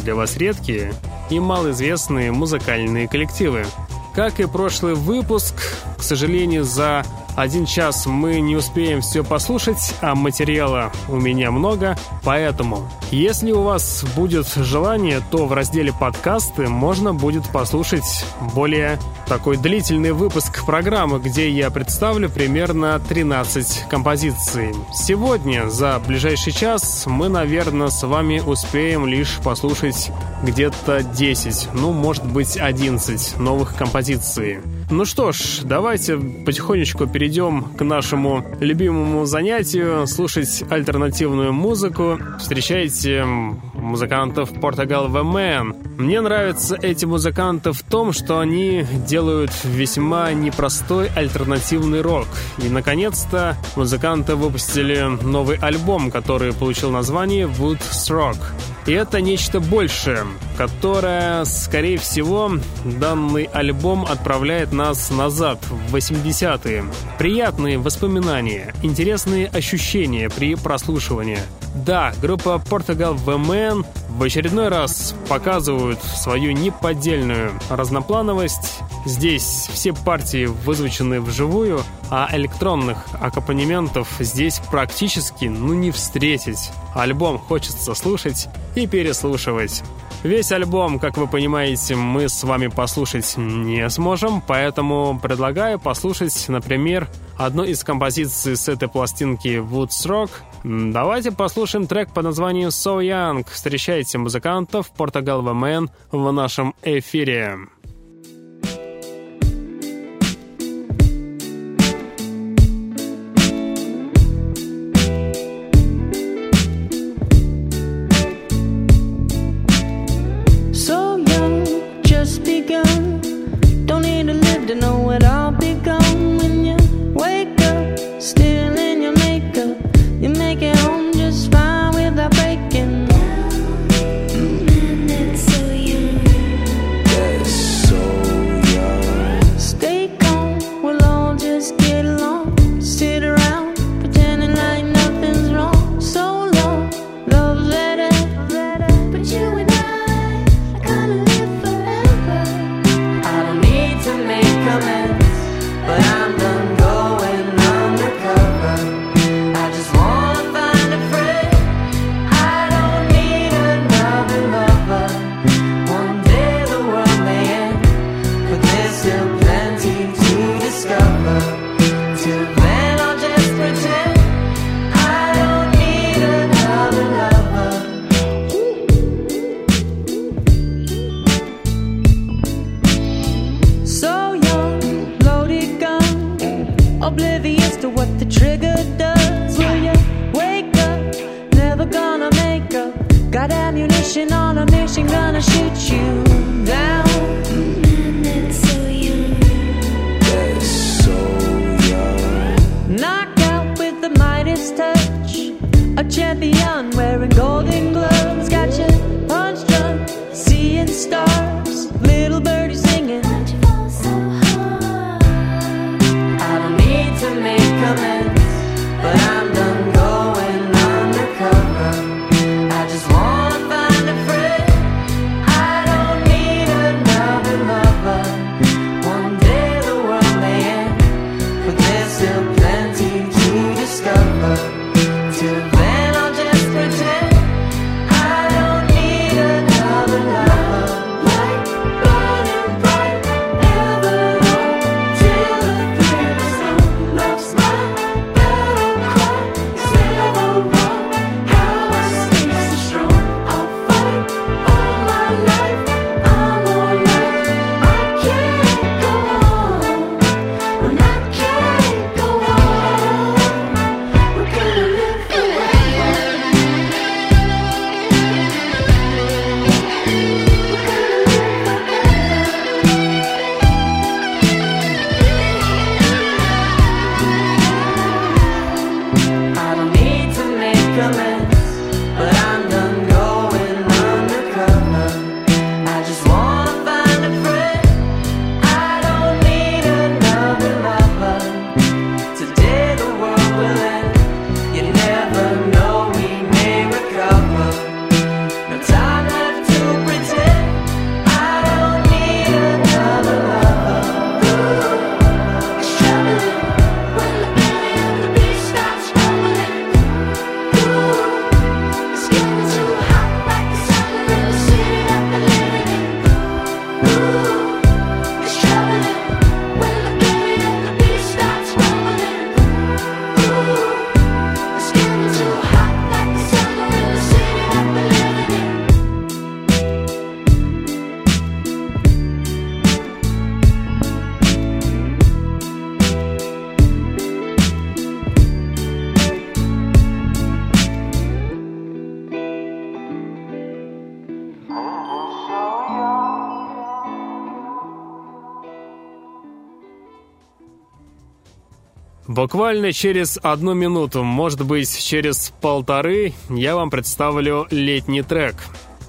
для вас редкие и малоизвестные музыкальные коллективы. Как и прошлый выпуск, к сожалению, за один час мы не успеем все послушать, а материала у меня много, поэтому, если у вас будет желание, то в разделе подкасты можно будет послушать более такой длительный выпуск программы, где я представлю примерно 13 композиций. Сегодня, за ближайший час, мы, наверное, с вами успеем лишь послушать где-то 10, ну, может быть, 11 новых композиций. Ну что ж, давайте потихонечку перейдем к нашему любимому занятию слушать альтернативную музыку. Встречайте музыкантов Portugal The Man. Мне нравятся эти музыканты в том, что они делают весьма непростой альтернативный рок. И, наконец-то, музыканты выпустили новый альбом, который получил название Woods Rock. И это нечто большее, которое, скорее всего, данный альбом отправляет нас назад, в 80-е. Приятные воспоминания, интересные ощущения при прослушивании. Да, группа Portugal The Man в очередной раз показывают свою неподдельную разноплановость. Здесь все партии вызвучены вживую, а электронных аккомпанементов здесь практически ну не встретить. Альбом хочется слушать и переслушивать. Весь альбом, как вы понимаете, мы с вами послушать не сможем, поэтому предлагаю послушать, например, одну из композиций с этой пластинки Woods Rock. Давайте послушаем трек под названием So Young. Встречайте музыкантов The Man в нашем эфире. Буквально через одну минуту, может быть, через полторы, я вам представлю летний трек.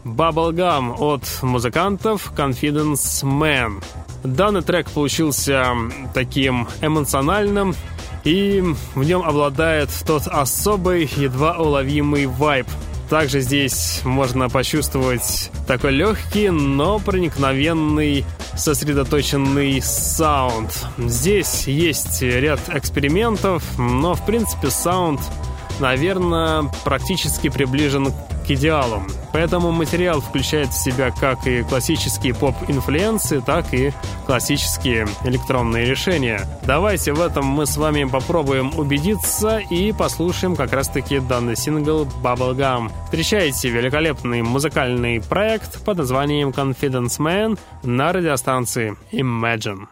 Bubblegum от музыкантов Confidence Man. Данный трек получился таким эмоциональным, и в нем обладает тот особый, едва уловимый вайб. Также здесь можно почувствовать такой легкий, но проникновенный, сосредоточенный саунд. Здесь есть ряд экспериментов, но в принципе саунд, наверное, практически приближен к идеалу. Поэтому материал включает в себя как и классические поп-инфлюенции, так и классические электронные решения. Давайте в этом мы с вами попробуем убедиться и послушаем как раз-таки данный сингл Bubblegum. Встречайте великолепный музыкальный проект под названием Confidence Man на радиостанции Imagine.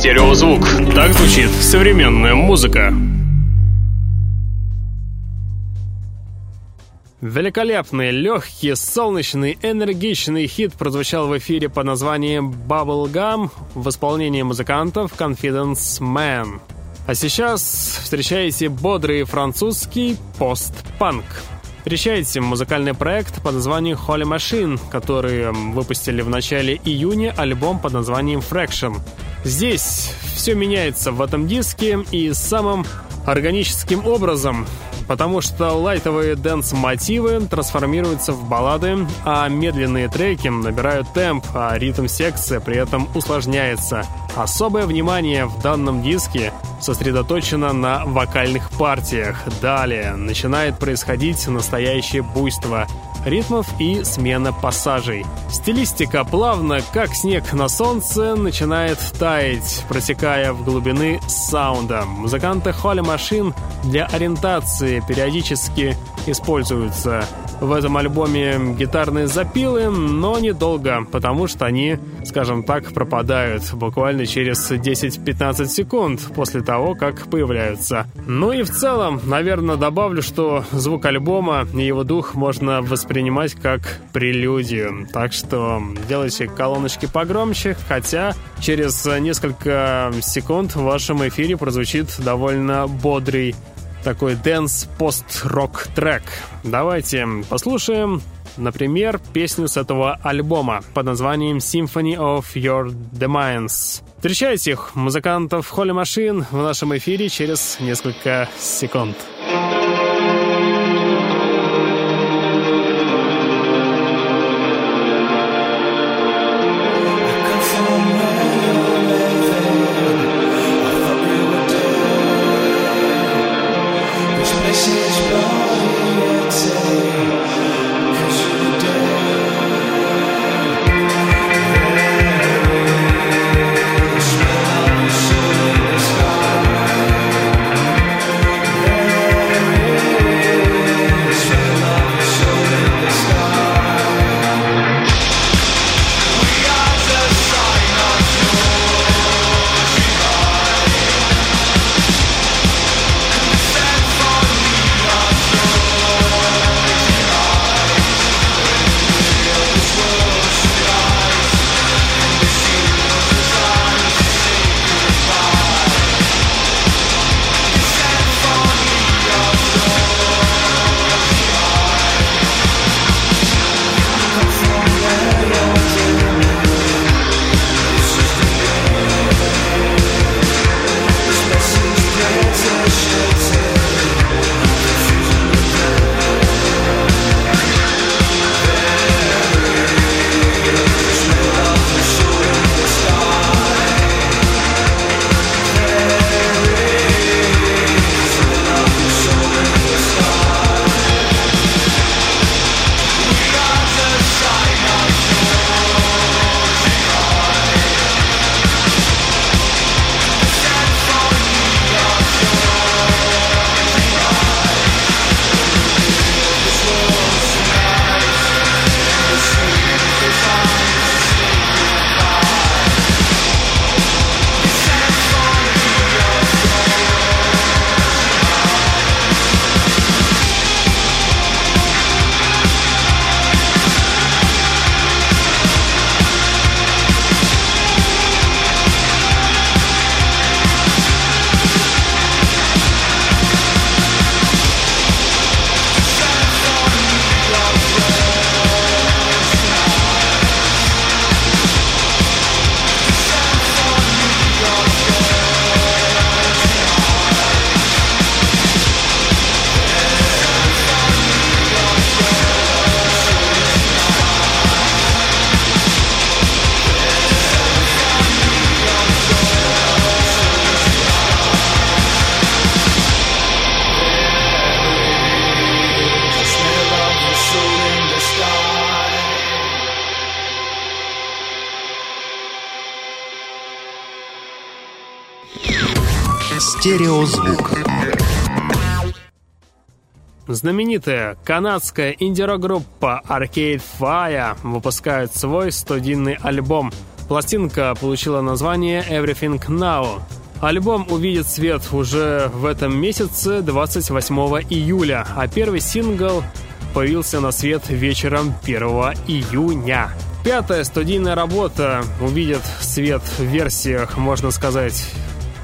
«Стереозвук». Так звучит современная музыка. Великолепный, легкий, солнечный, энергичный хит прозвучал в эфире под названием Bubblegum в исполнении музыкантов Confidence Man. А сейчас встречаете бодрый французский постпанк. Встречайте музыкальный проект под названием Holy Machine, который выпустили в начале июня альбом под названием Fraction. Здесь все меняется в этом диске и самым органическим образом потому что лайтовые дэнс-мотивы трансформируются в баллады, а медленные треки набирают темп, а ритм-секция при этом усложняется. Особое внимание в данном диске сосредоточено на вокальных партиях. Далее начинает происходить настоящее буйство ритмов и смена пассажей. Стилистика плавно, как снег на солнце, начинает таять, протекая в глубины саунда. Музыканты Холли Машин для ориентации периодически используются в этом альбоме гитарные запилы, но недолго, потому что они, скажем так, пропадают буквально через 10-15 секунд после того, как появляются. Ну и в целом, наверное, добавлю, что звук альбома и его дух можно воспринимать как прелюдию. Так что делайте колоночки погромче, хотя через несколько секунд в вашем эфире прозвучит довольно бодрый такой дэнс-пост-рок трек. Давайте послушаем, например, песню с этого альбома под названием Symphony of Your Demands. Встречайте их, музыкантов Холли Машин, в нашем эфире через несколько секунд. Стереозвук. Знаменитая канадская инди-рок-группа Arcade Fire выпускает свой студийный альбом. Пластинка получила название Everything Now. Альбом увидит свет уже в этом месяце, 28 июля, а первый сингл появился на свет вечером 1 июня. Пятая студийная работа увидит свет в версиях, можно сказать,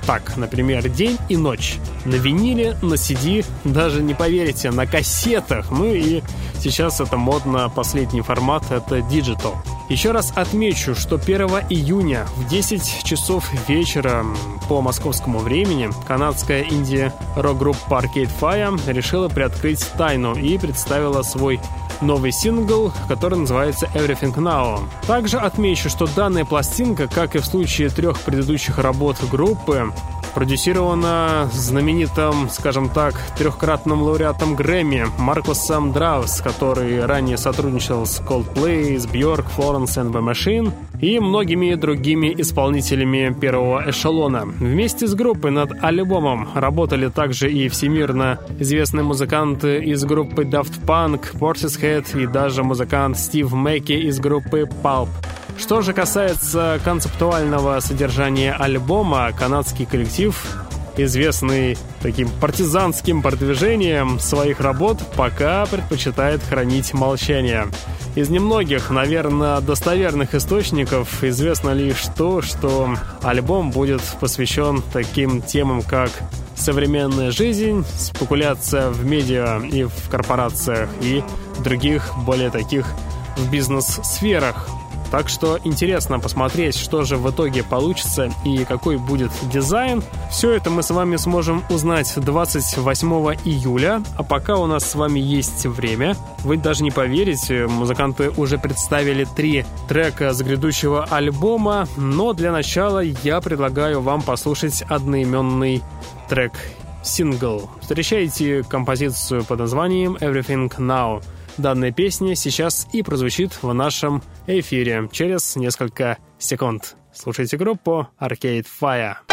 так, например, день и ночь. На виниле, на CD, даже не поверите, на кассетах. Ну и сейчас это модно, последний формат — это Digital. Еще раз отмечу, что 1 июня в 10 часов вечера по московскому времени канадская инди-рок-группа Arcade Fire решила приоткрыть тайну и представила свой новый сингл, который называется Everything Now. Также отмечу, что данная пластинка, как и в случае трех предыдущих работ группы, продюсирована знаменитым, скажем так, трехкратным лауреатом Грэмми Маркусом Драус, который ранее сотрудничал с Coldplay, с Björk, Florence and the Machine и многими другими исполнителями первого эшелона. Вместе с группой над альбомом работали также и всемирно известные музыканты из группы Daft Punk, Portishead и даже музыкант Стив Мэкки из группы Pulp. Что же касается концептуального содержания альбома, канадский коллектив, известный таким партизанским продвижением своих работ, пока предпочитает хранить молчание. Из немногих, наверное, достоверных источников известно лишь то, что альбом будет посвящен таким темам, как современная жизнь, спекуляция в медиа и в корпорациях и других более таких в бизнес-сферах. Так что интересно посмотреть, что же в итоге получится и какой будет дизайн. Все это мы с вами сможем узнать 28 июля. А пока у нас с вами есть время, вы даже не поверите, музыканты уже представили три трека с грядущего альбома, но для начала я предлагаю вам послушать одноименный трек сингл. Встречайте композицию под названием Everything Now – Данная песня сейчас и прозвучит в нашем эфире через несколько секунд. Слушайте группу Arcade Fire.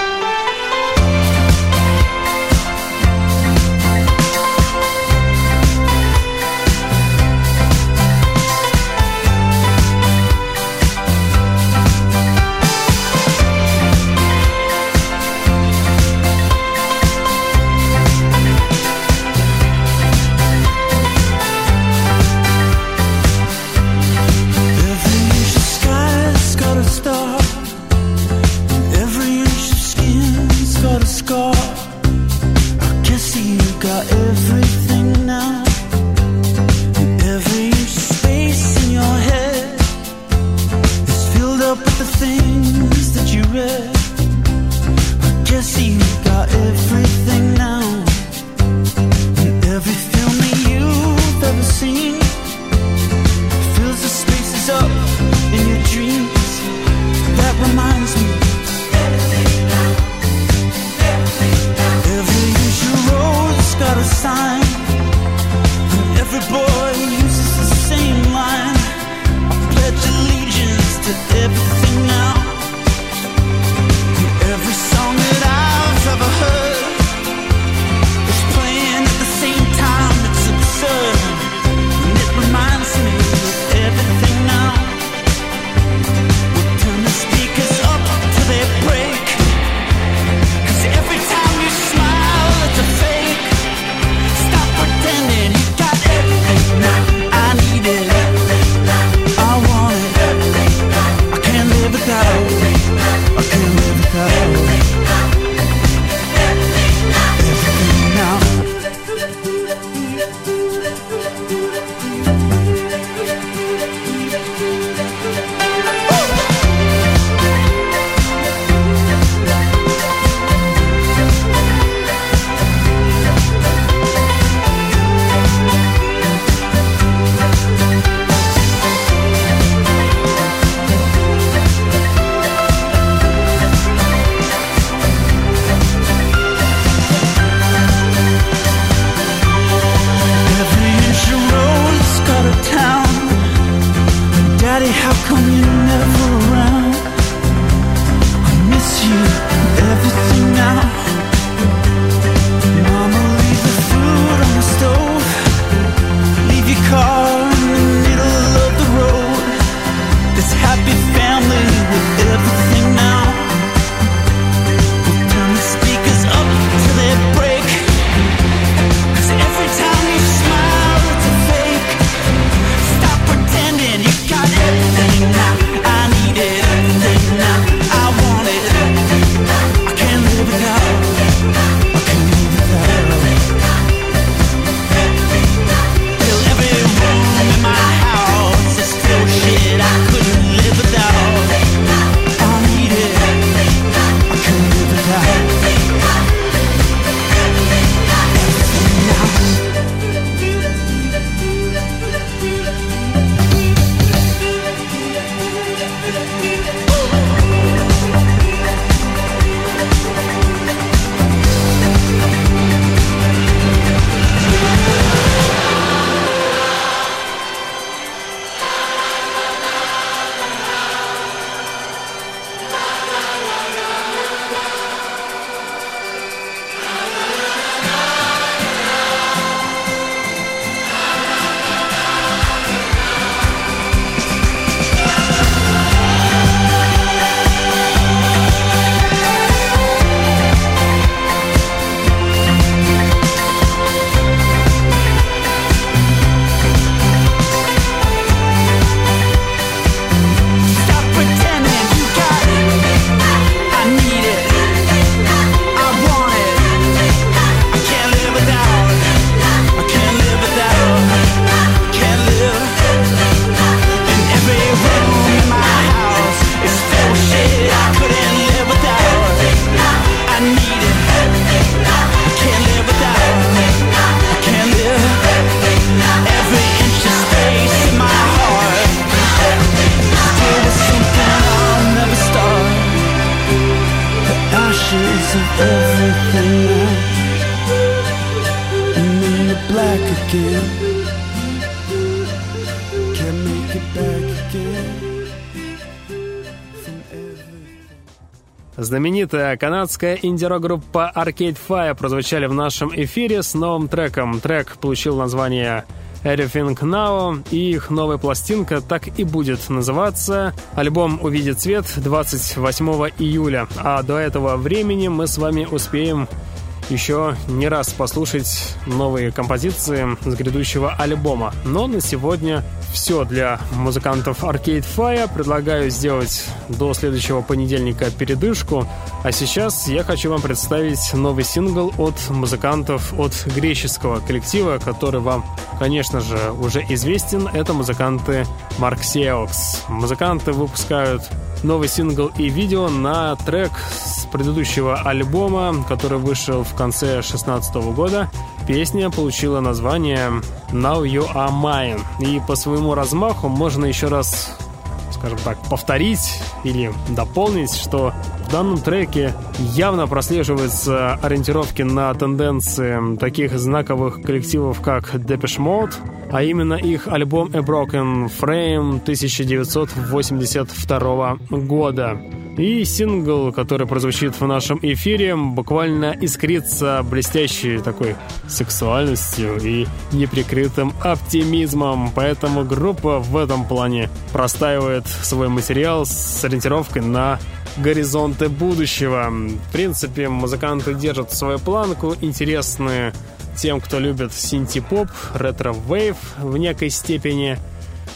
Знаменитая канадская инди-рок-группа Arcade Fire прозвучали в нашем эфире с новым треком. Трек получил название Everything Now, и их новая пластинка так и будет называться. Альбом увидит свет 28 июля, а до этого времени мы с вами успеем еще не раз послушать новые композиции с грядущего альбома. Но на сегодня все для музыкантов Arcade Fire. Предлагаю сделать до следующего понедельника передышку. А сейчас я хочу вам представить новый сингл от музыкантов от греческого коллектива, который вам, конечно же, уже известен. Это музыканты Марксеокс. Музыканты выпускают новый сингл и видео на трек с предыдущего альбома, который вышел в конце 2016 года. Песня получила название Now You Are Mine. И по своему размаху можно еще раз, скажем так, повторить или дополнить, что данном треке явно прослеживаются ориентировки на тенденции таких знаковых коллективов, как Depeche Mode, а именно их альбом A Broken Frame 1982 года. И сингл, который прозвучит в нашем эфире, буквально искрится блестящей такой сексуальностью и неприкрытым оптимизмом. Поэтому группа в этом плане простаивает свой материал с ориентировкой на горизонты будущего. В принципе, музыканты держат свою планку, интересные тем, кто любит синти-поп, ретро-вейв в некой степени.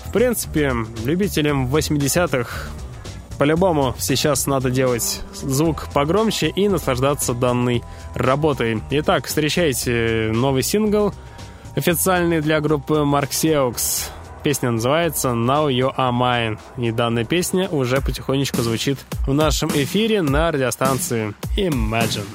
В принципе, любителям 80-х по-любому сейчас надо делать звук погромче и наслаждаться данной работой. Итак, встречайте новый сингл, официальный для группы Mark Песня называется Now You Are Mine. И данная песня уже потихонечку звучит в нашем эфире на радиостанции Imagine.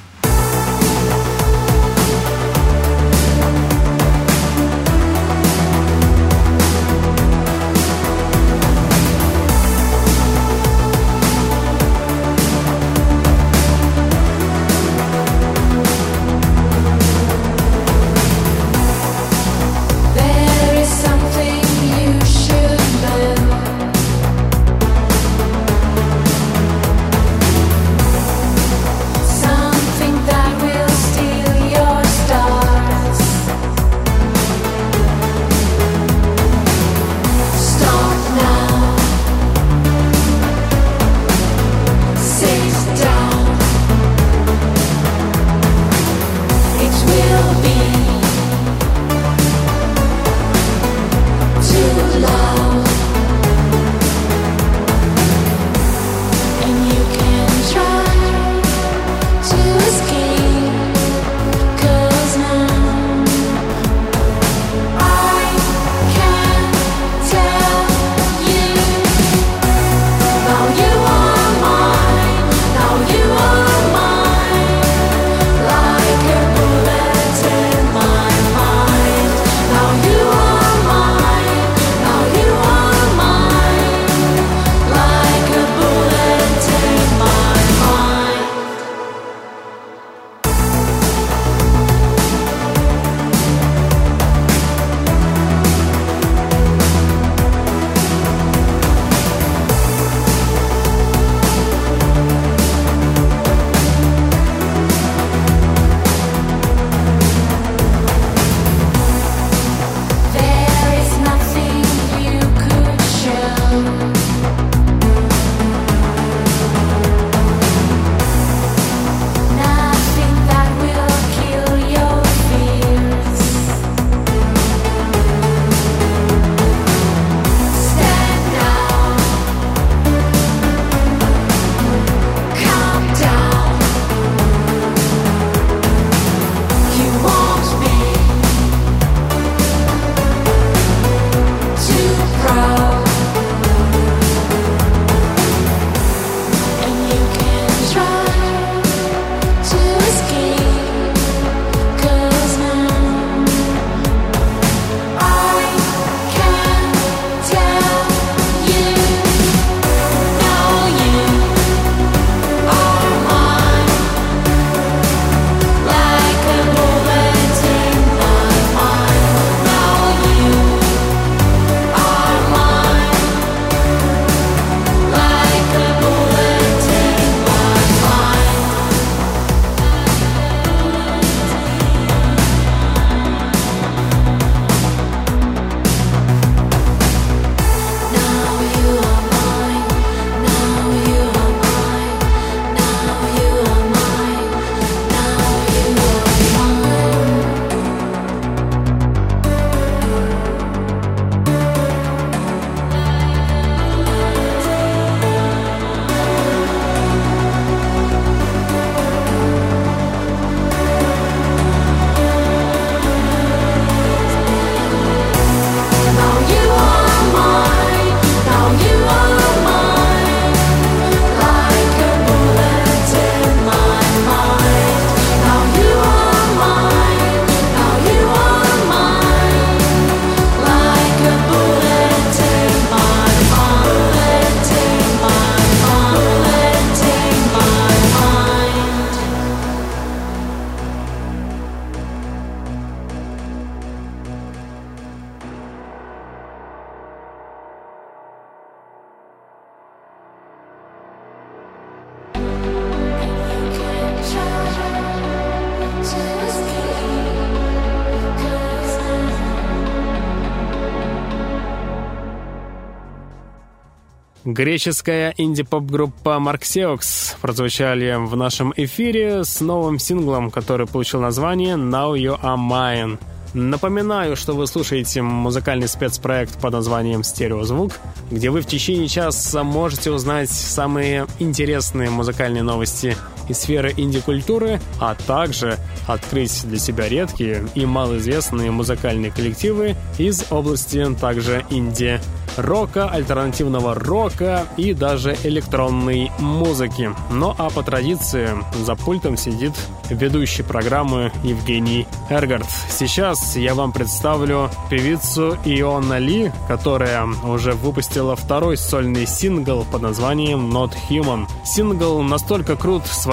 Греческая инди-поп-группа Marxeox прозвучали в нашем эфире с новым синглом, который получил название «Now You Are Mine». Напоминаю, что вы слушаете музыкальный спецпроект под названием «Стереозвук», где вы в течение часа можете узнать самые интересные музыкальные новости из сферы инди-культуры, а также открыть для себя редкие и малоизвестные музыкальные коллективы из области также инди рока, альтернативного рока и даже электронной музыки. Ну а по традиции за пультом сидит ведущий программы Евгений Эргард. Сейчас я вам представлю певицу Иона Ли, которая уже выпустила второй сольный сингл под названием Not Human. Сингл настолько крут своей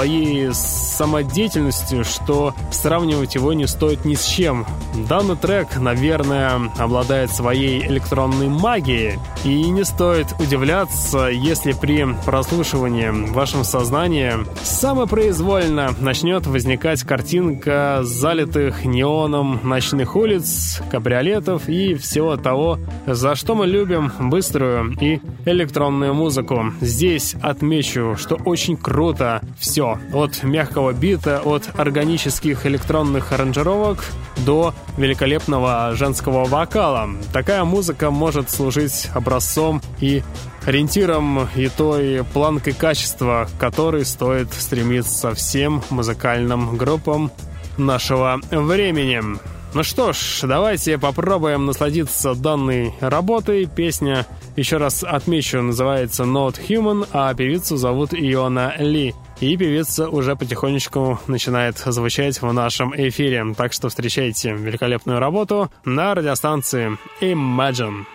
самодеятельностью, что сравнивать его не стоит ни с чем. Данный трек, наверное, обладает своей электронной магией, и не стоит удивляться, если при прослушивании в вашем сознании самопроизвольно начнет возникать картинка залитых неоном ночных улиц, кабриолетов и всего того, за что мы любим быструю и электронную музыку. Здесь отмечу, что очень круто все. От мягкого бита, от органических электронных аранжировок до великолепного женского вокала. Такая музыка может служить образцом и ориентиром и той планкой качества, к которой стоит стремиться всем музыкальным группам нашего времени. Ну что ж, давайте попробуем насладиться данной работой. Песня, еще раз отмечу, называется Not Human, а певицу зовут Иона Ли. И певица уже потихонечку начинает звучать в нашем эфире. Так что встречайте великолепную работу на радиостанции Imagine.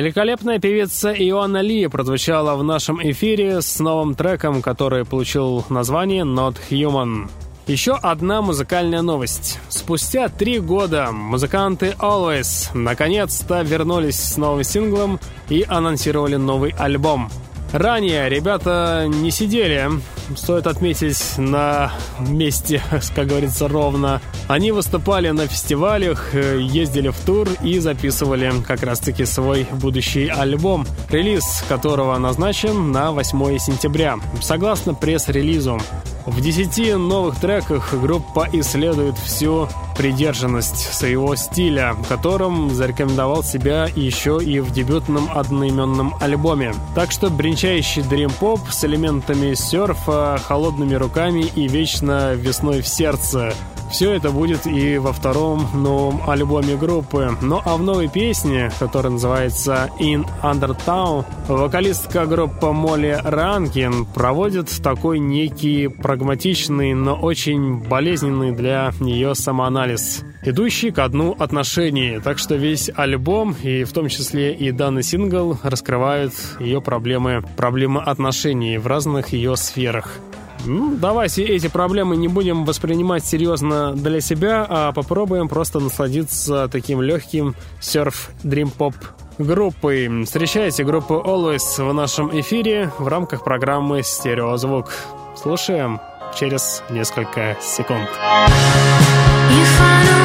Великолепная певица Иоанна Ли прозвучала в нашем эфире с новым треком, который получил название Not Human. Еще одна музыкальная новость. Спустя три года музыканты Always наконец-то вернулись с новым синглом и анонсировали новый альбом. Ранее ребята не сидели, стоит отметить, на месте, как говорится, ровно. Они выступали на фестивалях, ездили в тур и записывали как раз-таки свой будущий альбом, релиз которого назначен на 8 сентября. Согласно пресс-релизу, в десяти новых треках группа исследует всю придержанность своего стиля, которым зарекомендовал себя еще и в дебютном одноименном альбоме. Так что бренчающий дрим-поп с элементами серфа, холодными руками и вечно весной в сердце – все это будет и во втором новом альбоме группы. Ну а в новой песне, которая называется In Undertown, вокалистка группы Молли Ранкин проводит такой некий прагматичный, но очень болезненный для нее самоанализ идущий ко дну отношений. Так что весь альбом, и в том числе и данный сингл, раскрывают ее проблемы, проблемы отношений в разных ее сферах. Ну, давайте эти проблемы не будем воспринимать серьезно для себя, а попробуем просто насладиться таким легким серф-дрим-поп группой. Встречайте группу Always в нашем эфире в рамках программы «Стереозвук». Слушаем через несколько секунд. You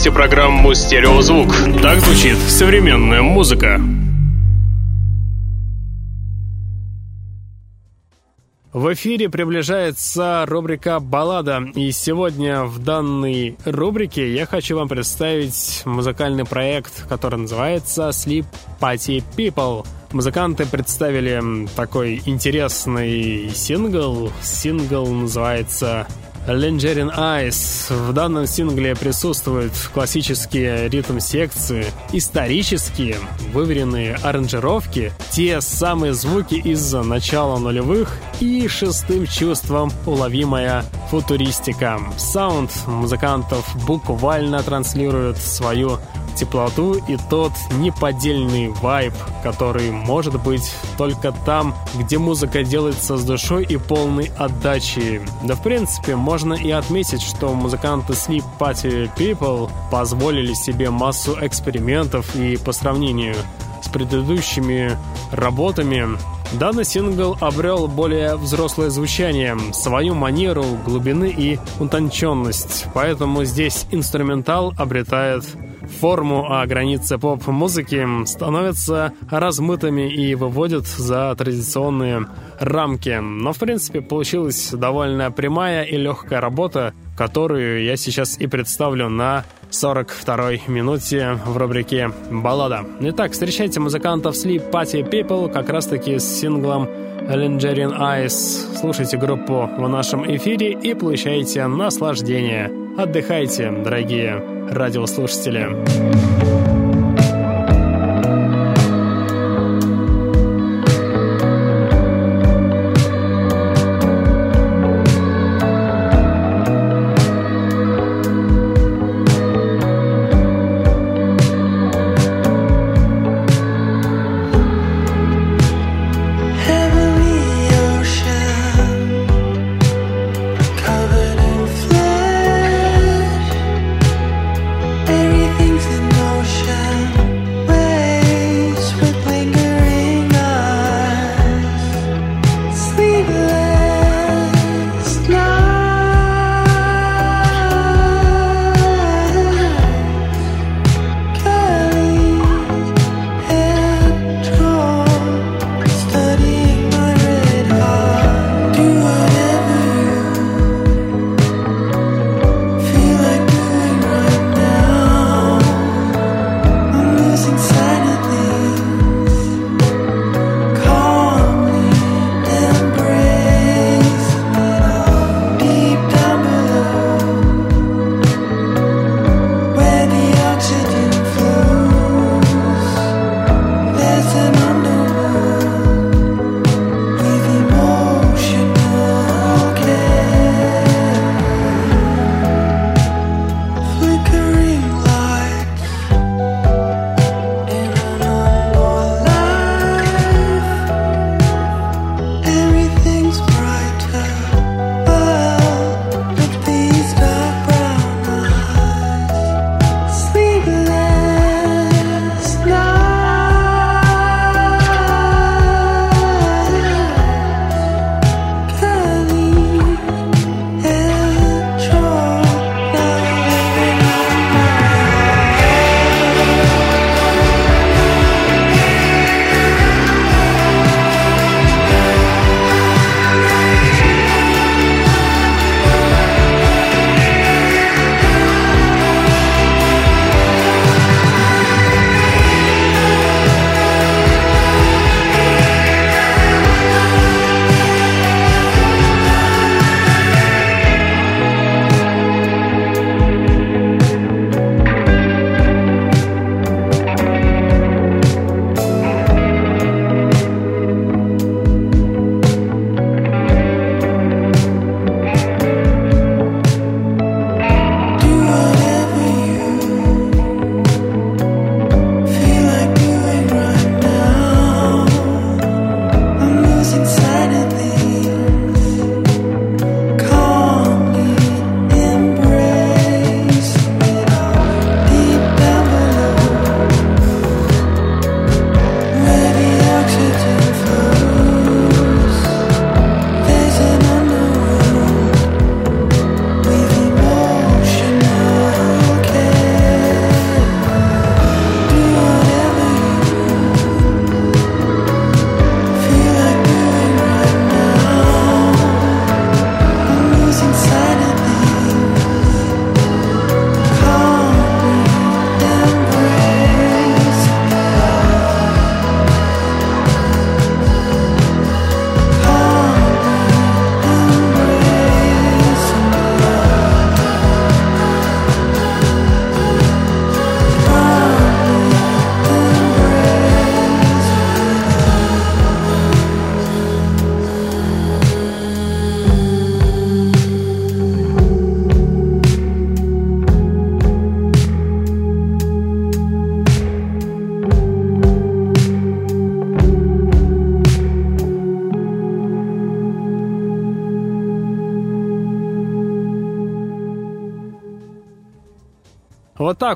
слушаете программу «Стереозвук». Так звучит современная музыка. В эфире приближается рубрика «Баллада», и сегодня в данной рубрике я хочу вам представить музыкальный проект, который называется «Sleep Party People». Музыканты представили такой интересный сингл. Сингл называется Lingerin Eyes. В данном сингле присутствуют классические ритм-секции, исторические, выверенные аранжировки, те самые звуки из начала нулевых и шестым чувством уловимая футуристика. Саунд музыкантов буквально транслирует свою теплоту и тот неподдельный вайб, который может быть только там, где музыка делается с душой и полной отдачей. Да, в принципе, можно и отметить, что музыканты Sleep Party People позволили себе массу экспериментов и по сравнению с предыдущими работами Данный сингл обрел более взрослое звучание, свою манеру, глубины и утонченность, поэтому здесь инструментал обретает форму, а границы поп-музыки становятся размытыми и выводят за традиционные рамки. Но, в принципе, получилась довольно прямая и легкая работа, которую я сейчас и представлю на 42-й минуте в рубрике «Баллада». Итак, встречайте музыкантов Sleep Party People как раз-таки с синглом Lingerian Eyes. Слушайте группу в нашем эфире и получайте наслаждение. Отдыхайте, дорогие радиослушатели.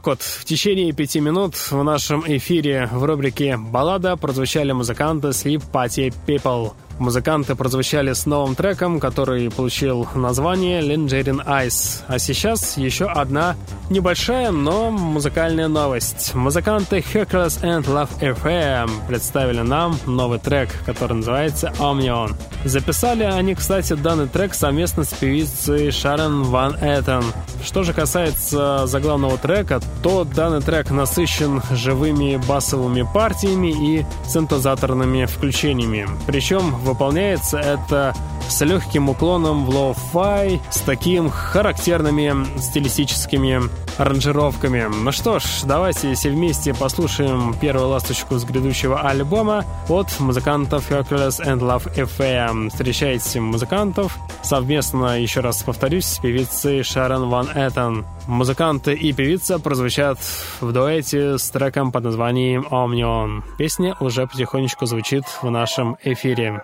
Так вот, в течение пяти минут в нашем эфире в рубрике «Баллада» прозвучали музыканты Sleep Party People. Музыканты прозвучали с новым треком, который получил название Lingerin Ice. А сейчас еще одна небольшая, но музыкальная новость. Музыканты Hercules and Love FM представили нам новый трек, который называется Omnion. Записали они, кстати, данный трек совместно с певицей Шарон Ван Эттен. Что же касается заглавного трека, то данный трек насыщен живыми басовыми партиями и синтезаторными включениями. Причем выполняется это с легким уклоном в лоу-фай, с таким характерными стилистическими аранжировками. Ну что ж, давайте все вместе послушаем первую ласточку с грядущего альбома от музыкантов Hercules and Love Affair. Встречайте музыкантов совместно, еще раз повторюсь, с певицей Шарон Ван Эттон. Музыканты и певица прозвучат в дуэте с треком под названием Omnion. Песня уже потихонечку звучит в нашем эфире.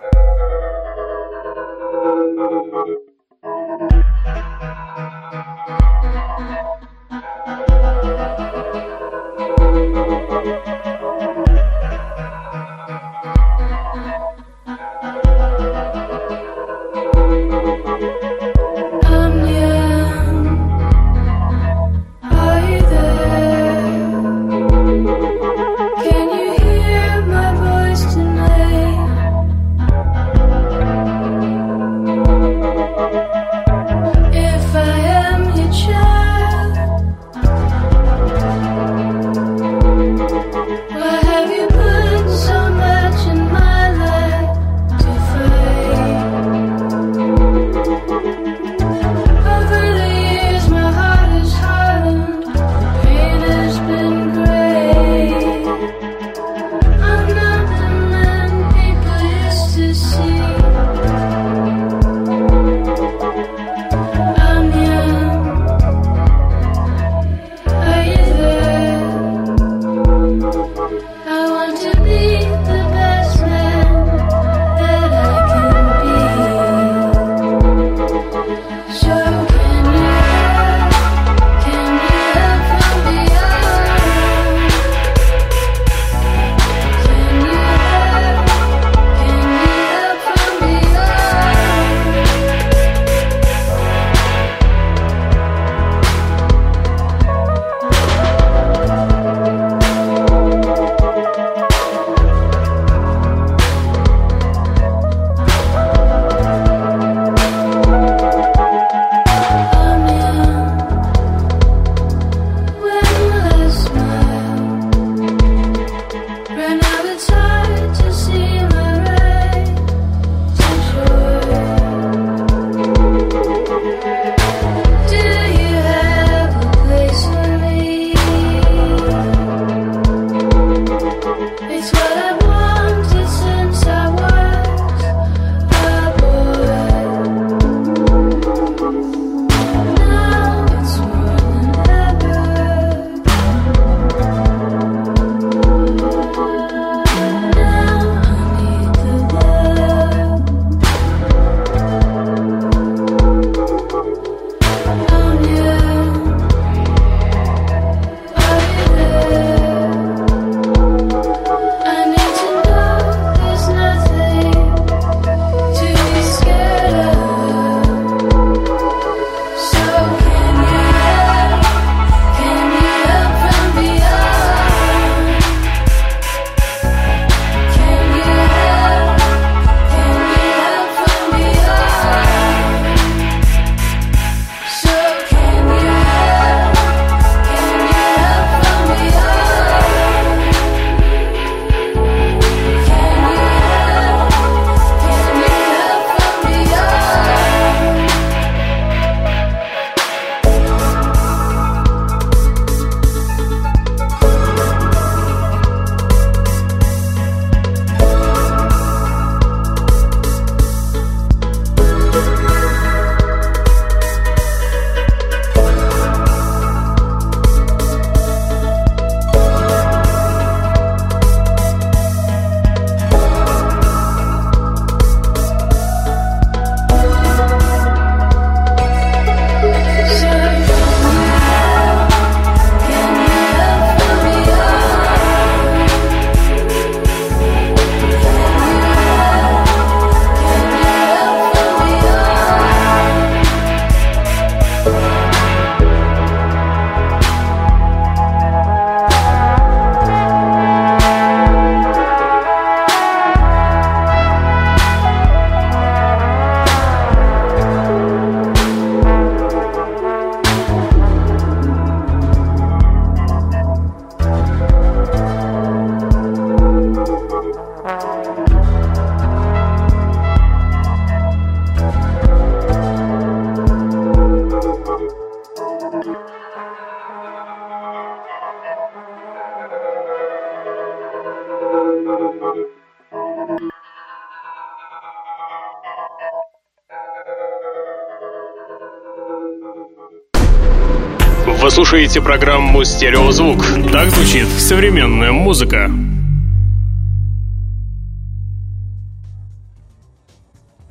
Слушаете программу «Стереозвук». Так звучит современная музыка.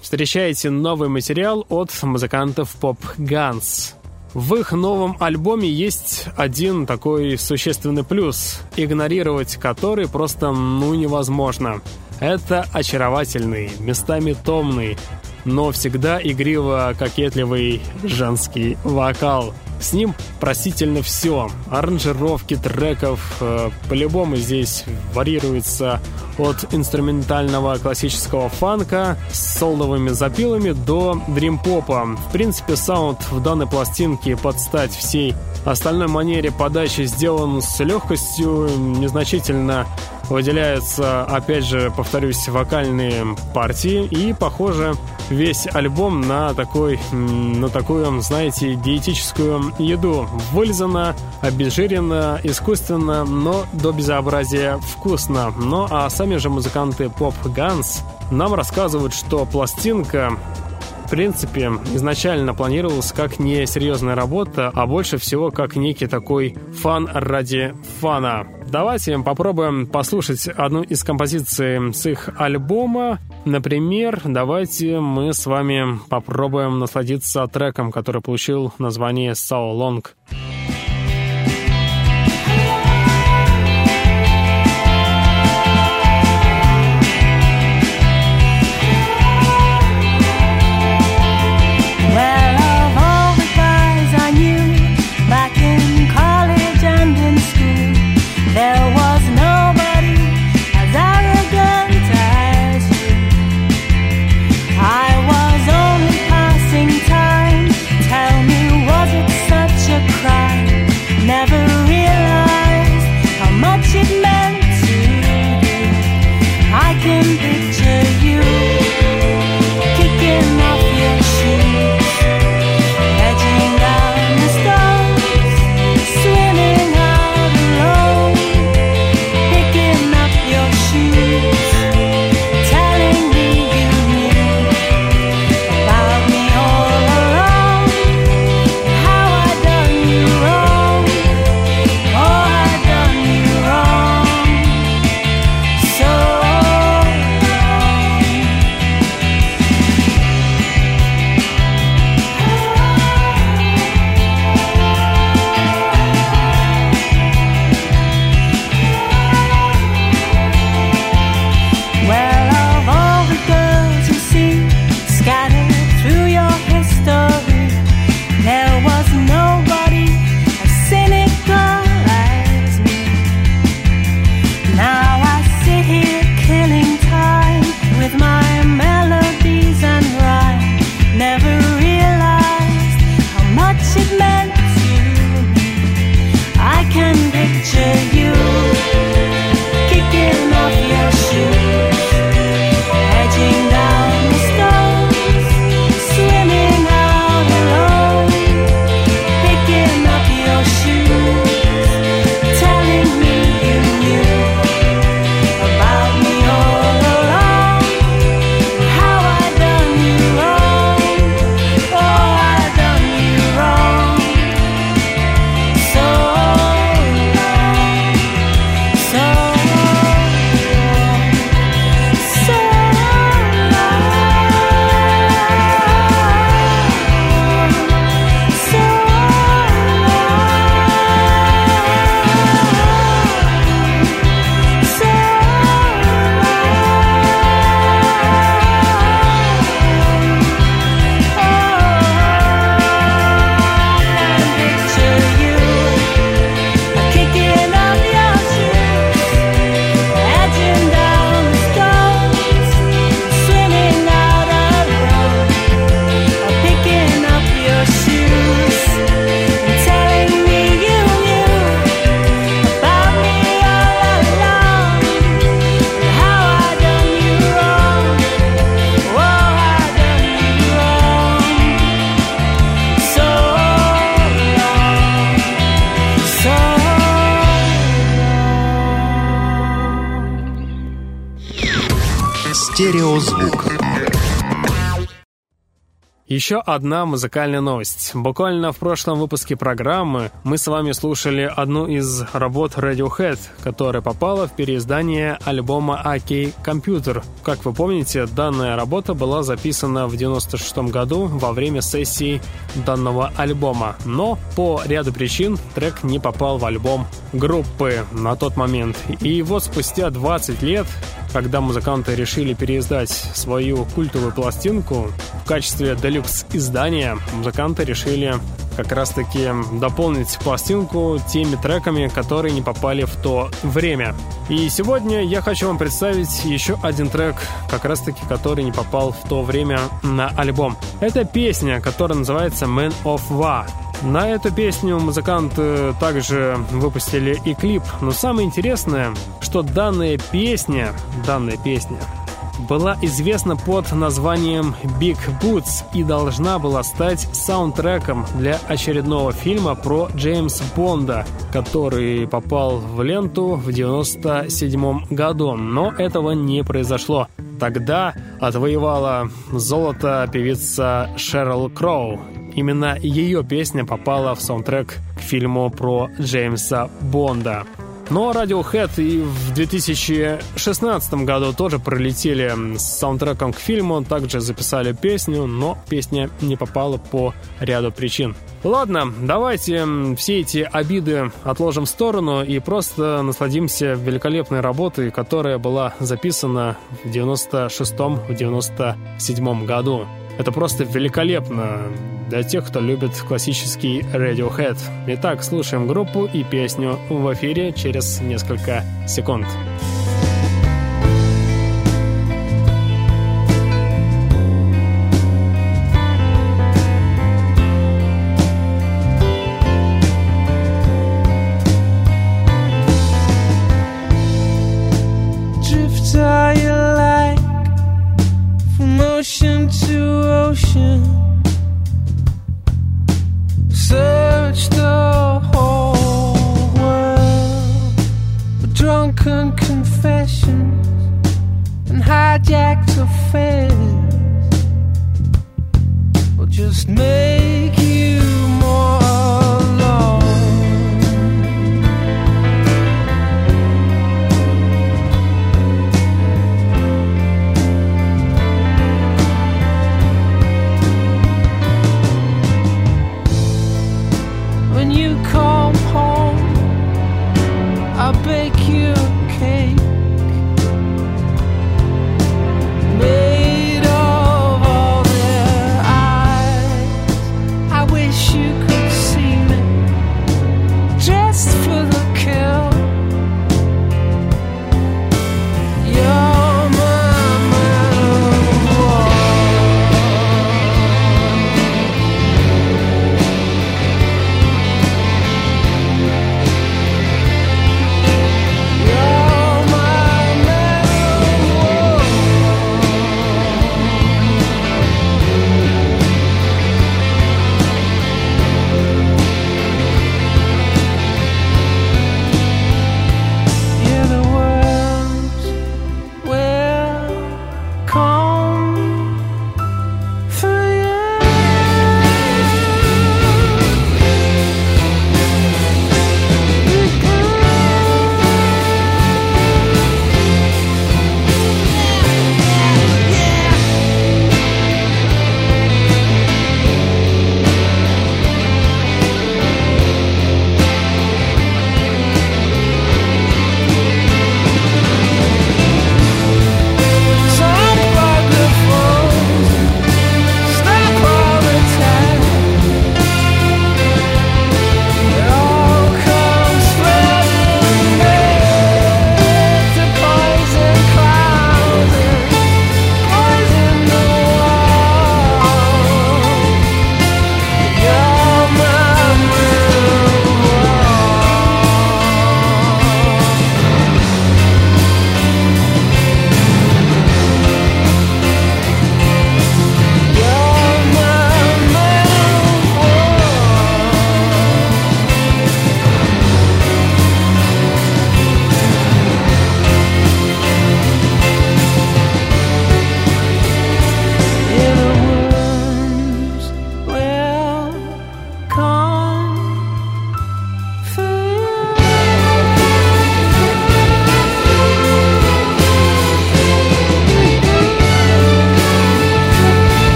Встречаете новый материал от музыкантов Pop Guns. В их новом альбоме есть один такой существенный плюс, игнорировать который просто ну невозможно. Это очаровательный, местами томный, но всегда игриво-кокетливый женский вокал – с ним простительно все. Аранжировки треков э, по-любому здесь варьируются от инструментального классического фанка с солдовыми запилами до дримпопа. В принципе, саунд в данной пластинке под стать всей остальной манере подачи сделан с легкостью, незначительно выделяются, опять же, повторюсь, вокальные партии и, похоже, весь альбом на такой, на такую, знаете, диетическую еду. Вылизано, обезжирено, искусственно, но до безобразия вкусно. Ну а сами же музыканты Pop Guns нам рассказывают, что пластинка в принципе, изначально планировалась как не серьезная работа, а больше всего как некий такой фан ради фана. Давайте попробуем послушать одну из композиций с их альбома. Например, давайте мы с вами попробуем насладиться треком, который получил название «So Long». Еще одна музыкальная новость. Буквально в прошлом выпуске программы мы с вами слушали одну из работ Radiohead, которая попала в переиздание альбома AK Computer. Как вы помните, данная работа была записана в 96 году во время сессии данного альбома, но по ряду причин трек не попал в альбом группы на тот момент. И вот спустя 20 лет когда музыканты решили переиздать свою культовую пластинку в качестве делюкс издания, музыканты решили как раз-таки дополнить пластинку теми треками, которые не попали в то время. И сегодня я хочу вам представить еще один трек, как раз-таки, который не попал в то время на альбом. Это песня, которая называется Man of War. На эту песню музыканты также выпустили и клип, но самое интересное, что данная песня, данная песня была известна под названием Big Boots и должна была стать саундтреком для очередного фильма про Джеймса Бонда, который попал в ленту в 97 году, но этого не произошло. Тогда отвоевала золото певица Шерл Кроу. Именно ее песня попала в саундтрек к фильму про Джеймса Бонда. Но Radiohead и в 2016 году тоже пролетели с саундтреком к фильму, также записали песню, но песня не попала по ряду причин. Ладно, давайте все эти обиды отложим в сторону и просто насладимся великолепной работой, которая была записана в 96-97 году. Это просто великолепно для тех, кто любит классический Radiohead. Итак, слушаем группу и песню в эфире через несколько секунд.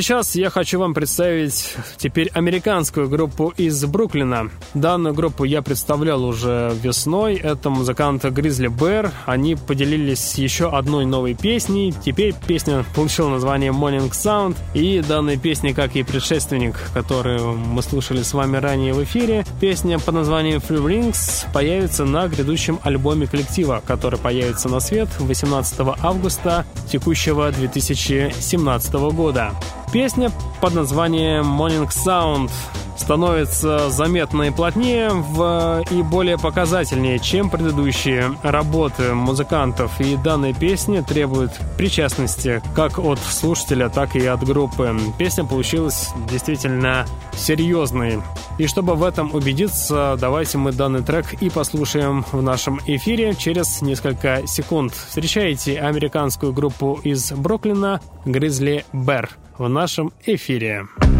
Сейчас я хочу вам представить теперь американскую группу из Бруклина. Данную группу я представлял уже весной. Это музыканты Grizzly Bear. Они поделились еще одной новой песней. Теперь песня получила название Morning Sound. И данная песня, как и предшественник, который мы слушали с вами ранее в эфире, песня под названием Free Rings появится на грядущем альбоме коллектива, который появится на свет 18 августа текущего 2017 года. Песня под названием Morning Sound становится заметно и плотнее в, и более показательнее, чем предыдущие работы музыкантов. И данная песня требует причастности как от слушателя, так и от группы. Песня получилась действительно серьезной. И чтобы в этом убедиться, давайте мы данный трек и послушаем в нашем эфире через несколько секунд. Встречайте американскую группу из Бруклина Grizzly Bear в нашем эфире. every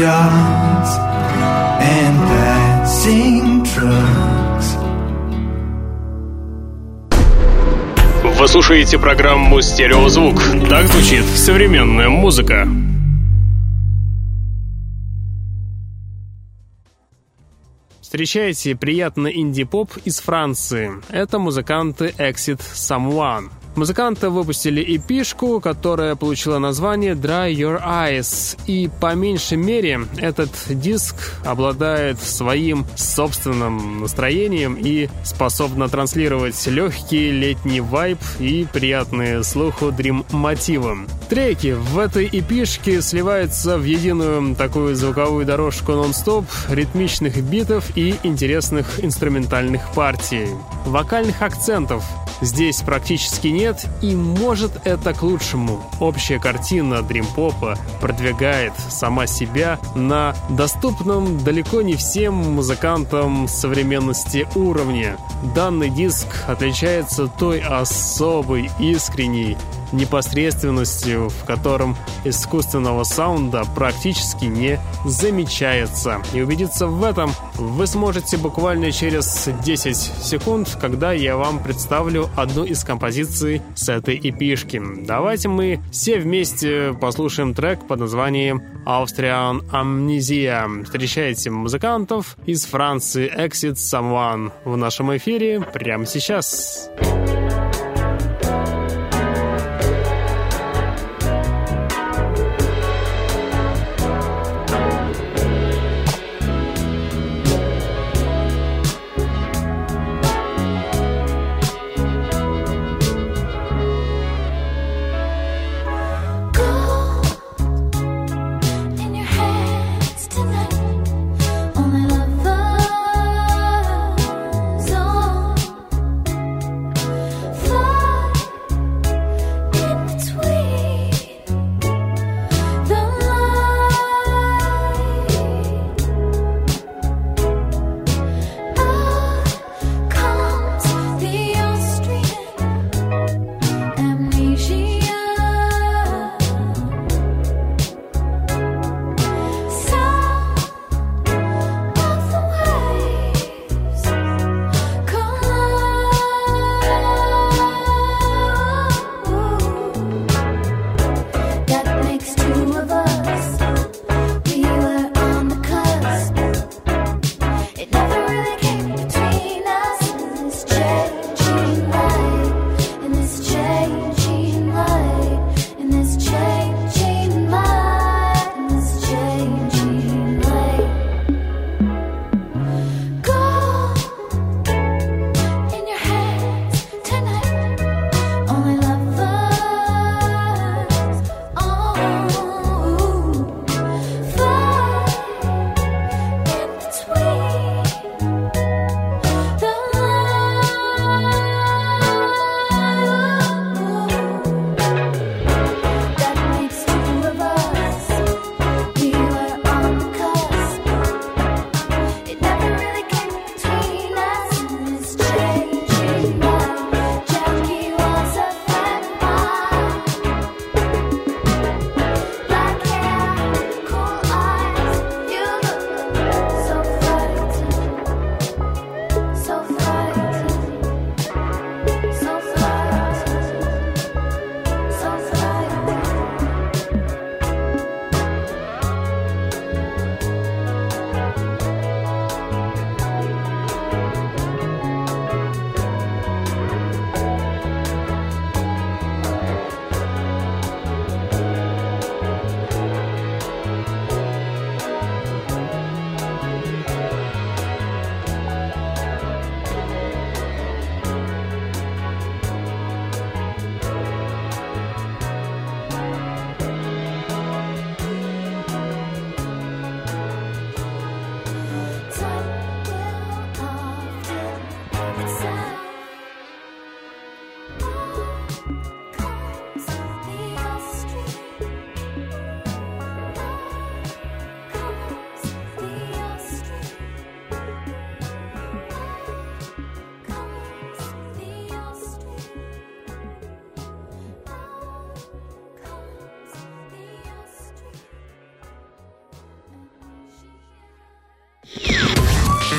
shots and passing trucks. Вы слушаете программу «Стереозвук». Так звучит современная музыка. Встречайте приятный инди-поп из Франции. Это музыканты Exit Someone. Музыканты выпустили эпишку, которая получила название Dry Your Eyes. И по меньшей мере этот диск обладает своим собственным настроением и способна транслировать легкий летний вайб и приятные слуху дрим-мотивы. Треки в этой эпишке сливаются в единую такую звуковую дорожку нон-стоп, ритмичных битов и интересных инструментальных партий. Вокальных акцентов здесь практически нет, и может это к лучшему. Общая картина дримпопа продвигает сама себя на доступном далеко не всем музыкантам современности уровне. Данный диск отличается той особой, искренней непосредственностью, в котором искусственного саунда практически не замечается. И убедиться в этом вы сможете буквально через 10 секунд, когда я вам представлю одну из композиций с этой эпишки. Давайте мы все вместе послушаем трек под названием Austrian Amnesia. Встречайте музыкантов из Франции Exit Someone в нашем эфире прямо сейчас. Сейчас.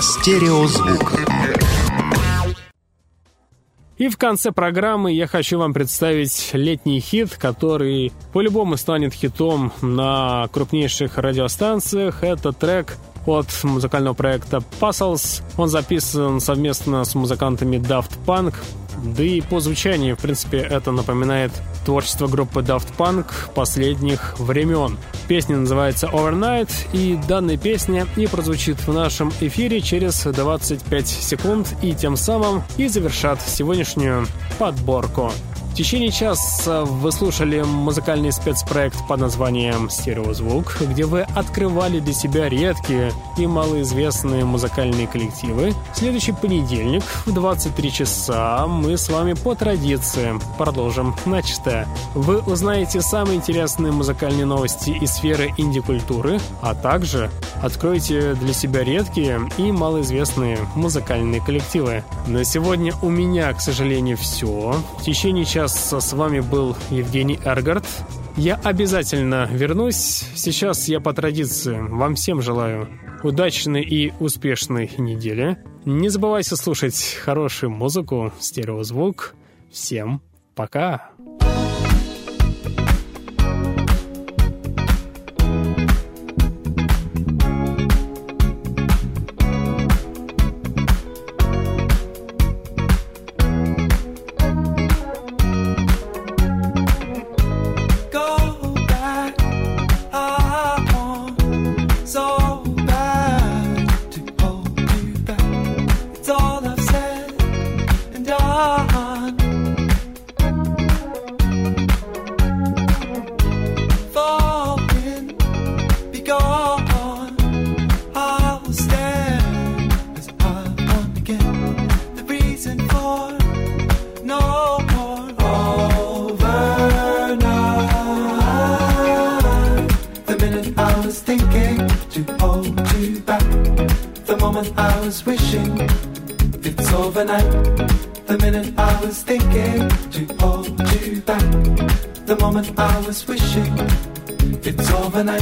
Стереозвук. И в конце программы я хочу вам представить летний хит, который по-любому станет хитом на крупнейших радиостанциях. Это трек от музыкального проекта Puzzles. Он записан совместно с музыкантами Daft Punk. Да и по звучанию, в принципе, это напоминает творчество группы Daft Punk последних времен. Песня называется Overnight, и данная песня и прозвучит в нашем эфире через 25 секунд, и тем самым и завершат сегодняшнюю подборку. В течение часа вы слушали музыкальный спецпроект под названием «Стереозвук», где вы открывали для себя редкие и малоизвестные музыкальные коллективы. В следующий понедельник в 23 часа мы с вами по традиции продолжим начатое. Вы узнаете самые интересные музыкальные новости из сферы инди-культуры, а также откроете для себя редкие и малоизвестные музыкальные коллективы. На сегодня у меня, к сожалению, все. В течение часа сейчас с вами был Евгений Эргард. Я обязательно вернусь. Сейчас я по традиции вам всем желаю удачной и успешной недели. Не забывайте слушать хорошую музыку, стереозвук. Всем пока!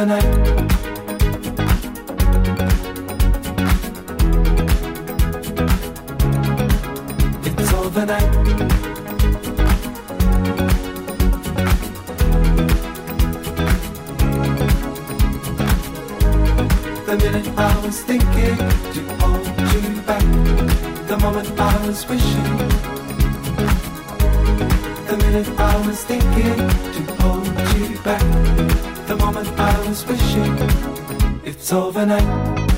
overnight for night.